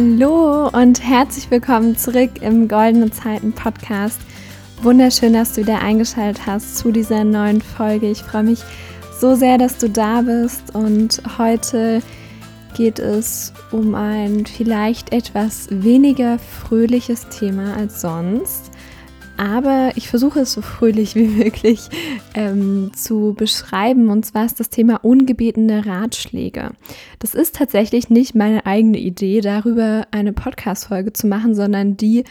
Hallo und herzlich willkommen zurück im Goldene Zeiten Podcast. Wunderschön, dass du wieder eingeschaltet hast zu dieser neuen Folge. Ich freue mich so sehr, dass du da bist und heute geht es um ein vielleicht etwas weniger fröhliches Thema als sonst aber ich versuche es so fröhlich wie möglich ähm, zu beschreiben. Und zwar ist das Thema ungebetene Ratschläge. Das ist tatsächlich nicht meine eigene Idee, darüber eine Podcast-Folge zu machen, sondern die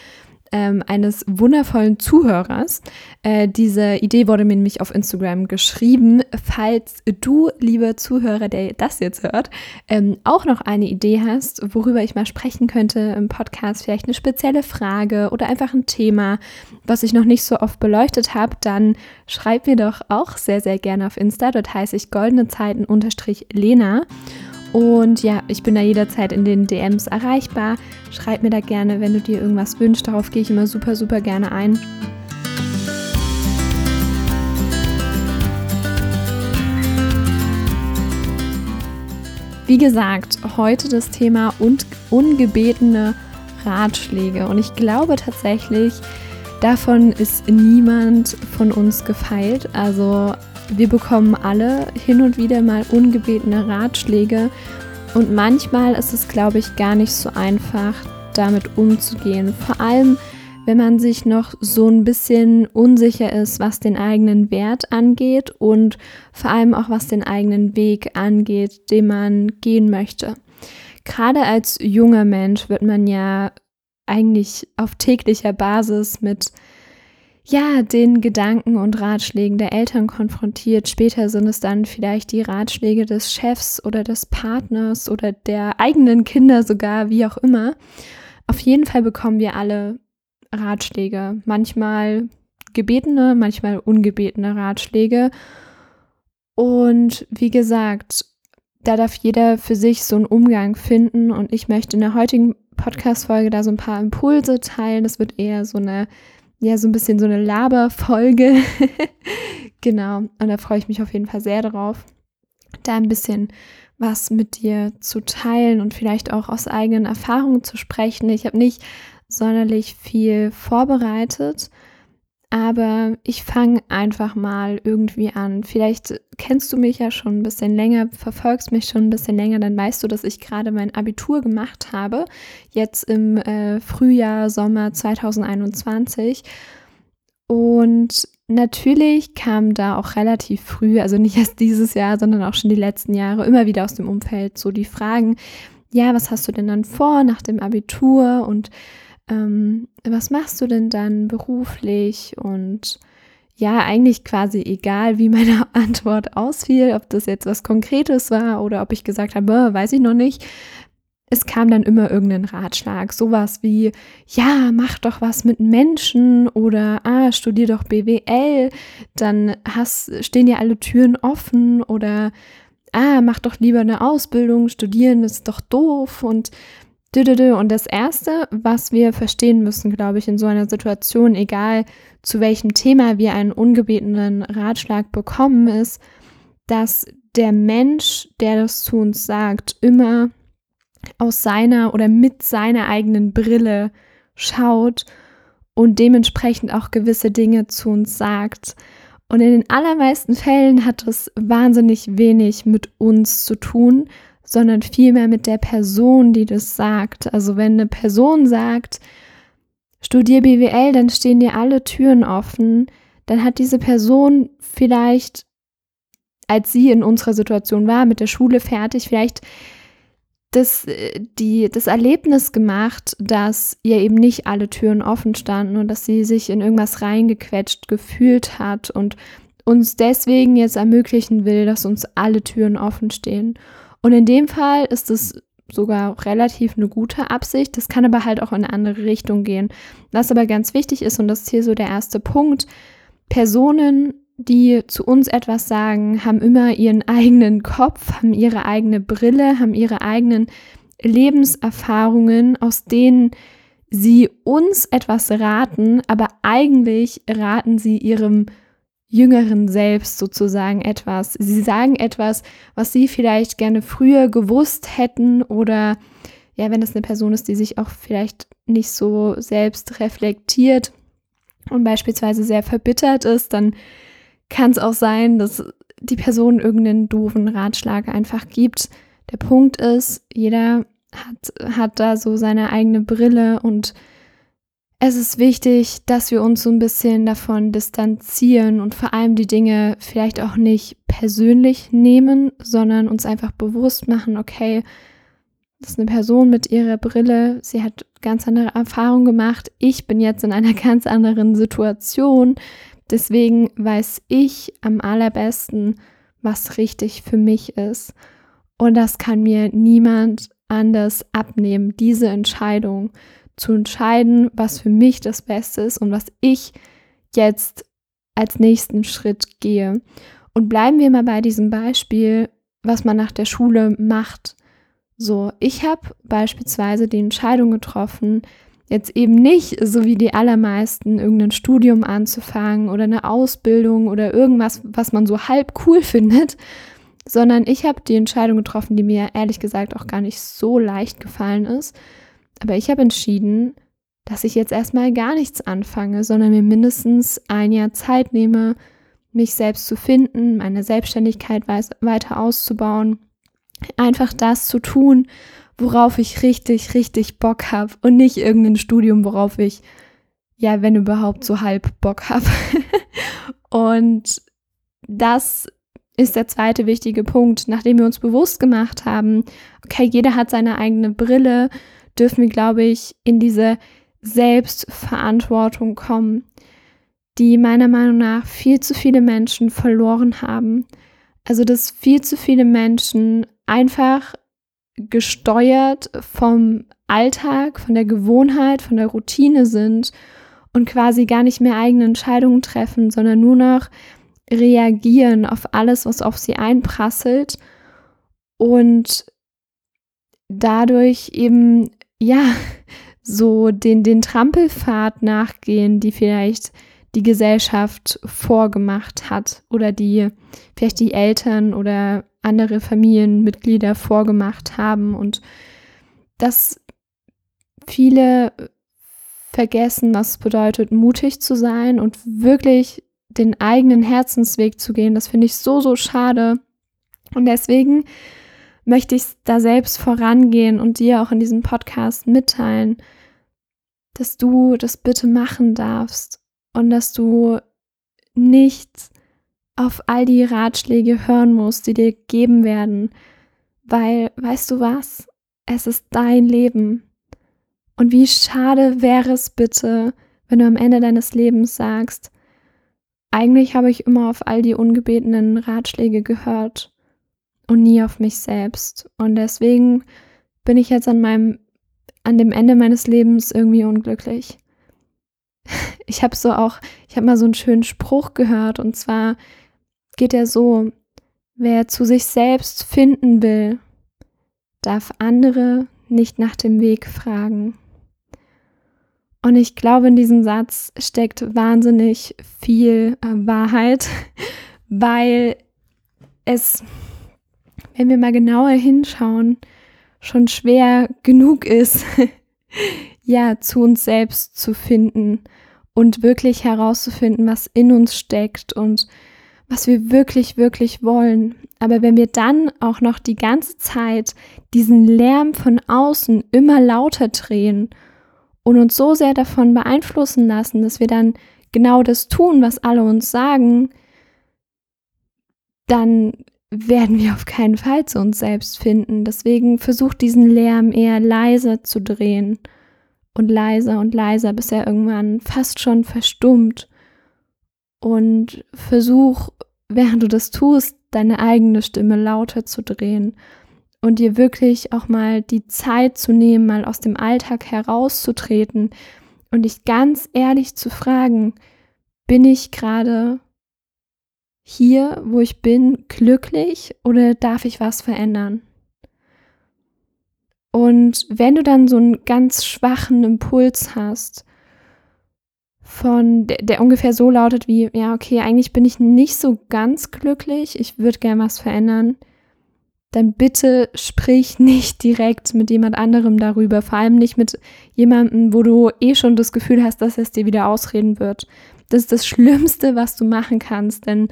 ähm, eines wundervollen Zuhörers. Äh, diese Idee wurde mir nämlich auf Instagram geschrieben. Falls du, lieber Zuhörer, der das jetzt hört, ähm, auch noch eine Idee hast, worüber ich mal sprechen könnte im Podcast, vielleicht eine spezielle Frage oder einfach ein Thema, was ich noch nicht so oft beleuchtet habe, dann schreib mir doch auch sehr, sehr gerne auf Insta. Dort heiße ich goldene Zeiten unterstrich Lena. Und ja, ich bin da jederzeit in den DMs erreichbar. Schreib mir da gerne, wenn du dir irgendwas wünschst. Darauf gehe ich immer super, super gerne ein. Wie gesagt, heute das Thema und ungebetene Ratschläge. Und ich glaube tatsächlich, davon ist niemand von uns gefeilt. Also wir bekommen alle hin und wieder mal ungebetene Ratschläge und manchmal ist es, glaube ich, gar nicht so einfach, damit umzugehen. Vor allem, wenn man sich noch so ein bisschen unsicher ist, was den eigenen Wert angeht und vor allem auch was den eigenen Weg angeht, den man gehen möchte. Gerade als junger Mensch wird man ja eigentlich auf täglicher Basis mit ja, den Gedanken und Ratschlägen der Eltern konfrontiert. Später sind es dann vielleicht die Ratschläge des Chefs oder des Partners oder der eigenen Kinder sogar, wie auch immer. Auf jeden Fall bekommen wir alle Ratschläge. Manchmal gebetene, manchmal ungebetene Ratschläge. Und wie gesagt, da darf jeder für sich so einen Umgang finden. Und ich möchte in der heutigen Podcast-Folge da so ein paar Impulse teilen. Das wird eher so eine ja, so ein bisschen so eine Laberfolge. genau. Und da freue ich mich auf jeden Fall sehr drauf, da ein bisschen was mit dir zu teilen und vielleicht auch aus eigenen Erfahrungen zu sprechen. Ich habe nicht sonderlich viel vorbereitet, aber ich fange einfach mal irgendwie an. Vielleicht kennst du mich ja schon ein bisschen länger, verfolgst mich schon ein bisschen länger, dann weißt du, dass ich gerade mein Abitur gemacht habe, jetzt im äh, Frühjahr, Sommer 2021. Und natürlich kam da auch relativ früh, also nicht erst dieses Jahr, sondern auch schon die letzten Jahre, immer wieder aus dem Umfeld so die Fragen, ja, was hast du denn dann vor nach dem Abitur und ähm, was machst du denn dann beruflich? Und ja, eigentlich quasi egal, wie meine Antwort ausfiel, ob das jetzt was Konkretes war oder ob ich gesagt habe, weiß ich noch nicht. Es kam dann immer irgendein Ratschlag, sowas wie, ja, mach doch was mit Menschen oder, ah, studier doch BWL, dann hast, stehen dir alle Türen offen oder, ah, mach doch lieber eine Ausbildung, studieren ist doch doof und und das Erste, was wir verstehen müssen, glaube ich, in so einer Situation, egal zu welchem Thema wir einen ungebetenen Ratschlag bekommen, ist, dass der Mensch, der das zu uns sagt, immer aus seiner oder mit seiner eigenen Brille schaut und dementsprechend auch gewisse Dinge zu uns sagt. Und in den allermeisten Fällen hat es wahnsinnig wenig mit uns zu tun, sondern vielmehr mit der Person, die das sagt. Also wenn eine Person sagt, studier BWL, dann stehen dir alle Türen offen, dann hat diese Person vielleicht, als sie in unserer Situation war, mit der Schule fertig, vielleicht das, die, das Erlebnis gemacht, dass ihr eben nicht alle Türen offen standen und dass sie sich in irgendwas reingequetscht gefühlt hat und uns deswegen jetzt ermöglichen will, dass uns alle Türen offen stehen. Und in dem Fall ist es sogar relativ eine gute Absicht. Das kann aber halt auch in eine andere Richtung gehen. Was aber ganz wichtig ist, und das ist hier so der erste Punkt, Personen, die zu uns etwas sagen, haben immer ihren eigenen Kopf, haben ihre eigene Brille, haben ihre eigenen Lebenserfahrungen, aus denen sie uns etwas raten, aber eigentlich raten sie ihrem jüngeren Selbst sozusagen etwas. Sie sagen etwas, was sie vielleicht gerne früher gewusst hätten oder ja, wenn das eine Person ist, die sich auch vielleicht nicht so selbst reflektiert und beispielsweise sehr verbittert ist, dann kann es auch sein, dass die Person irgendeinen doofen Ratschlag einfach gibt. Der Punkt ist, jeder hat, hat da so seine eigene Brille und es ist wichtig, dass wir uns so ein bisschen davon distanzieren und vor allem die Dinge vielleicht auch nicht persönlich nehmen, sondern uns einfach bewusst machen, okay, das ist eine Person mit ihrer Brille, sie hat ganz andere Erfahrungen gemacht, ich bin jetzt in einer ganz anderen Situation, deswegen weiß ich am allerbesten, was richtig für mich ist. Und das kann mir niemand anders abnehmen, diese Entscheidung zu entscheiden, was für mich das Beste ist und was ich jetzt als nächsten Schritt gehe. Und bleiben wir mal bei diesem Beispiel, was man nach der Schule macht. So, ich habe beispielsweise die Entscheidung getroffen, jetzt eben nicht, so wie die allermeisten, irgendein Studium anzufangen oder eine Ausbildung oder irgendwas, was man so halb cool findet, sondern ich habe die Entscheidung getroffen, die mir ehrlich gesagt auch gar nicht so leicht gefallen ist. Aber ich habe entschieden, dass ich jetzt erstmal gar nichts anfange, sondern mir mindestens ein Jahr Zeit nehme, mich selbst zu finden, meine Selbstständigkeit weiter auszubauen, einfach das zu tun, worauf ich richtig, richtig Bock habe und nicht irgendein Studium, worauf ich, ja, wenn überhaupt, so halb Bock habe. und das ist der zweite wichtige Punkt, nachdem wir uns bewusst gemacht haben, okay, jeder hat seine eigene Brille, dürfen wir, glaube ich, in diese Selbstverantwortung kommen, die meiner Meinung nach viel zu viele Menschen verloren haben. Also, dass viel zu viele Menschen einfach gesteuert vom Alltag, von der Gewohnheit, von der Routine sind und quasi gar nicht mehr eigene Entscheidungen treffen, sondern nur noch reagieren auf alles, was auf sie einprasselt und dadurch eben, ja, so den, den Trampelpfad nachgehen, die vielleicht die Gesellschaft vorgemacht hat oder die vielleicht die Eltern oder andere Familienmitglieder vorgemacht haben und dass viele vergessen, was es bedeutet, mutig zu sein und wirklich den eigenen Herzensweg zu gehen. Das finde ich so, so schade. Und deswegen möchte ich da selbst vorangehen und dir auch in diesem Podcast mitteilen, dass du das bitte machen darfst und dass du nicht auf all die Ratschläge hören musst, die dir geben werden, weil, weißt du was, es ist dein Leben. Und wie schade wäre es bitte, wenn du am Ende deines Lebens sagst, eigentlich habe ich immer auf all die ungebetenen Ratschläge gehört und nie auf mich selbst. Und deswegen bin ich jetzt an meinem, an dem Ende meines Lebens irgendwie unglücklich. Ich habe so auch, ich habe mal so einen schönen Spruch gehört und zwar geht er so, wer zu sich selbst finden will, darf andere nicht nach dem Weg fragen. Und ich glaube, in diesem Satz steckt wahnsinnig viel äh, Wahrheit, weil es, wenn wir mal genauer hinschauen, schon schwer genug ist, ja, zu uns selbst zu finden und wirklich herauszufinden, was in uns steckt und was wir wirklich, wirklich wollen. Aber wenn wir dann auch noch die ganze Zeit diesen Lärm von außen immer lauter drehen und uns so sehr davon beeinflussen lassen, dass wir dann genau das tun, was alle uns sagen, dann werden wir auf keinen Fall zu uns selbst finden. Deswegen versucht diesen Lärm eher leiser zu drehen und leiser und leiser, bis er irgendwann fast schon verstummt. Und versuch, während du das tust, deine eigene Stimme lauter zu drehen und dir wirklich auch mal die Zeit zu nehmen, mal aus dem Alltag herauszutreten und dich ganz ehrlich zu fragen, bin ich gerade hier, wo ich bin, glücklich oder darf ich was verändern? Und wenn du dann so einen ganz schwachen Impuls hast, von der, der, ungefähr so lautet wie, ja, okay, eigentlich bin ich nicht so ganz glücklich, ich würde gerne was verändern, dann bitte sprich nicht direkt mit jemand anderem darüber, vor allem nicht mit jemandem, wo du eh schon das Gefühl hast, dass es dir wieder ausreden wird. Das ist das Schlimmste, was du machen kannst, denn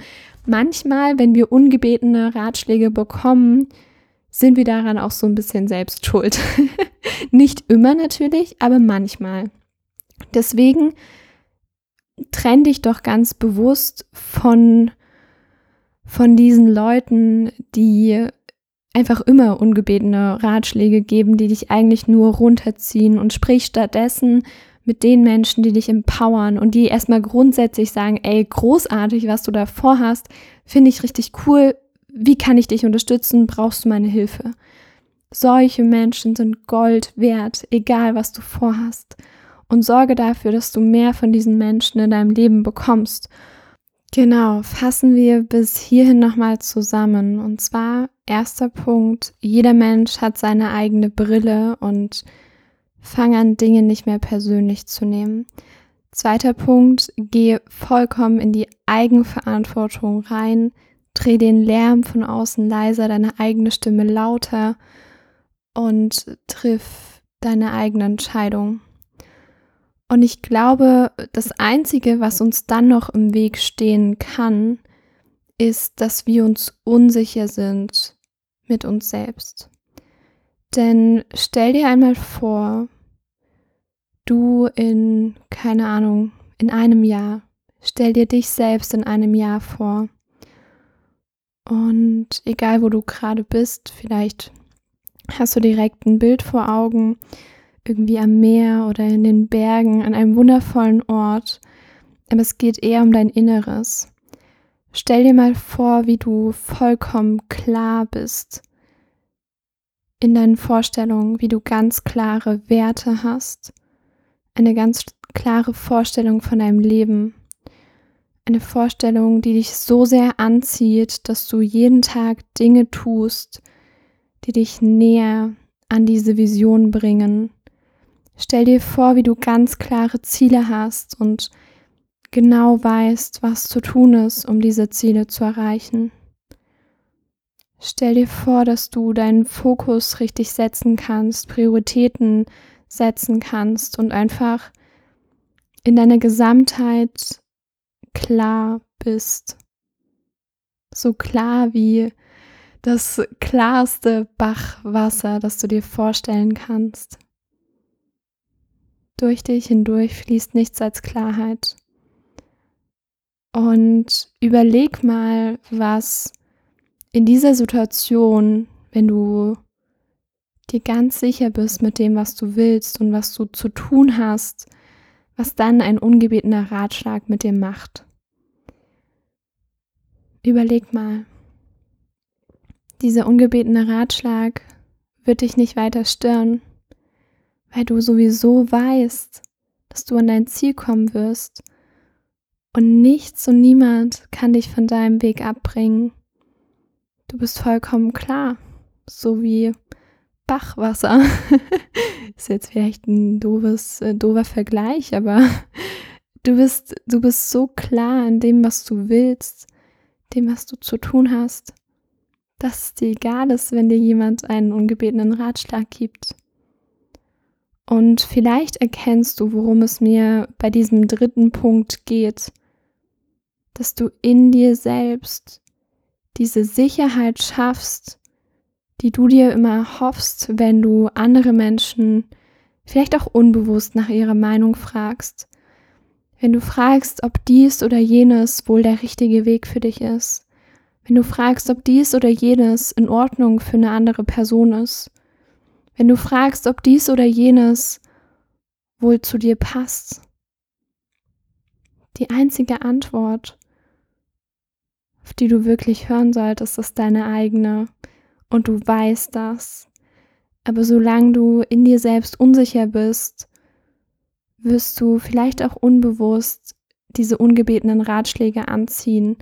manchmal, wenn wir ungebetene Ratschläge bekommen, sind wir daran auch so ein bisschen selbst schuld. nicht immer natürlich, aber manchmal. Deswegen trenn dich doch ganz bewusst von von diesen Leuten, die einfach immer ungebetene Ratschläge geben, die dich eigentlich nur runterziehen und sprich stattdessen mit den Menschen, die dich empowern und die erstmal grundsätzlich sagen, ey, großartig, was du da vorhast, finde ich richtig cool, wie kann ich dich unterstützen, brauchst du meine Hilfe? Solche Menschen sind Gold wert, egal was du vorhast. Und sorge dafür, dass du mehr von diesen Menschen in deinem Leben bekommst Genau, fassen wir bis hierhin nochmal zusammen. Und zwar, erster Punkt, jeder Mensch hat seine eigene Brille und fang an, Dinge nicht mehr persönlich zu nehmen. Zweiter Punkt, geh vollkommen in die Eigenverantwortung rein, dreh den Lärm von außen leiser, deine eigene Stimme lauter und triff deine eigene Entscheidung. Und ich glaube, das Einzige, was uns dann noch im Weg stehen kann, ist, dass wir uns unsicher sind mit uns selbst. Denn stell dir einmal vor, du in, keine Ahnung, in einem Jahr, stell dir dich selbst in einem Jahr vor. Und egal, wo du gerade bist, vielleicht hast du direkt ein Bild vor Augen, irgendwie am Meer oder in den Bergen, an einem wundervollen Ort, aber es geht eher um dein Inneres. Stell dir mal vor, wie du vollkommen klar bist in deinen Vorstellungen, wie du ganz klare Werte hast, eine ganz klare Vorstellung von deinem Leben, eine Vorstellung, die dich so sehr anzieht, dass du jeden Tag Dinge tust, die dich näher an diese Vision bringen, Stell dir vor, wie du ganz klare Ziele hast und genau weißt, was zu tun ist, um diese Ziele zu erreichen. Stell dir vor, dass du deinen Fokus richtig setzen kannst, Prioritäten setzen kannst und einfach in deiner Gesamtheit klar bist. So klar wie das klarste Bachwasser, das du dir vorstellen kannst. Durch dich hindurch fließt nichts als Klarheit. Und überleg mal, was in dieser Situation, wenn du dir ganz sicher bist mit dem, was du willst und was du zu tun hast, was dann ein ungebetener Ratschlag mit dir macht. Überleg mal. Dieser ungebetene Ratschlag wird dich nicht weiter stören, weil du sowieso weißt, dass du an dein Ziel kommen wirst und nichts und niemand kann dich von deinem Weg abbringen. Du bist vollkommen klar, so wie Bachwasser. Ist jetzt vielleicht ein doofes, äh, doofer Vergleich, aber du bist, du bist so klar in dem, was du willst, dem, was du zu tun hast, dass es dir egal ist, wenn dir jemand einen ungebetenen Ratschlag gibt. Und vielleicht erkennst du, worum es mir bei diesem dritten Punkt geht, dass du in dir selbst diese Sicherheit schaffst, die du dir immer hoffst, wenn du andere Menschen vielleicht auch unbewusst nach ihrer Meinung fragst. Wenn du fragst, ob dies oder jenes wohl der richtige Weg für dich ist. Wenn du fragst, ob dies oder jenes in Ordnung für eine andere Person ist. Wenn du fragst, ob dies oder jenes wohl zu dir passt. Die einzige Antwort, auf die du wirklich hören solltest, ist deine eigene. Und du weißt das. Aber solange du in dir selbst unsicher bist, wirst du vielleicht auch unbewusst diese ungebetenen Ratschläge anziehen.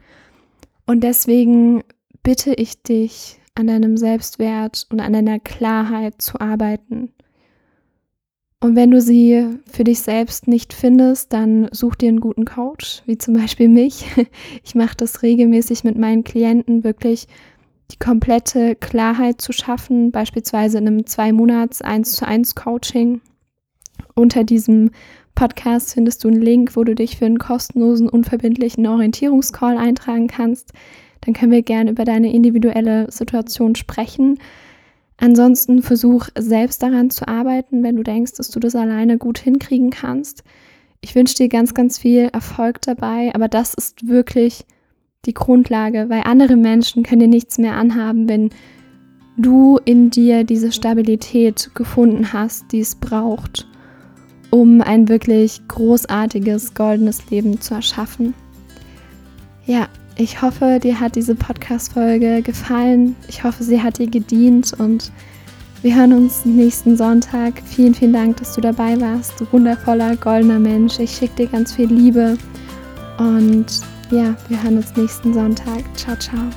Und deswegen bitte ich dich, an deinem Selbstwert und an deiner Klarheit zu arbeiten. Und wenn du sie für dich selbst nicht findest, dann such dir einen guten Coach, wie zum Beispiel mich. Ich mache das regelmäßig mit meinen Klienten, wirklich die komplette Klarheit zu schaffen, beispielsweise in einem zwei Monats 1 zu 1 Coaching. Unter diesem Podcast findest du einen Link, wo du dich für einen kostenlosen, unverbindlichen Orientierungscall eintragen kannst. Dann können wir gerne über deine individuelle Situation sprechen. Ansonsten versuch selbst daran zu arbeiten, wenn du denkst, dass du das alleine gut hinkriegen kannst. Ich wünsche dir ganz, ganz viel Erfolg dabei, aber das ist wirklich die Grundlage, weil andere Menschen können dir nichts mehr anhaben, wenn du in dir diese Stabilität gefunden hast, die es braucht, um ein wirklich großartiges, goldenes Leben zu erschaffen. Ja, ich hoffe, dir hat diese Podcast-Folge gefallen. Ich hoffe, sie hat dir gedient und wir hören uns nächsten Sonntag. Vielen, vielen Dank, dass du dabei warst. Du wundervoller, goldener Mensch. Ich schicke dir ganz viel Liebe und ja, wir hören uns nächsten Sonntag. Ciao, ciao.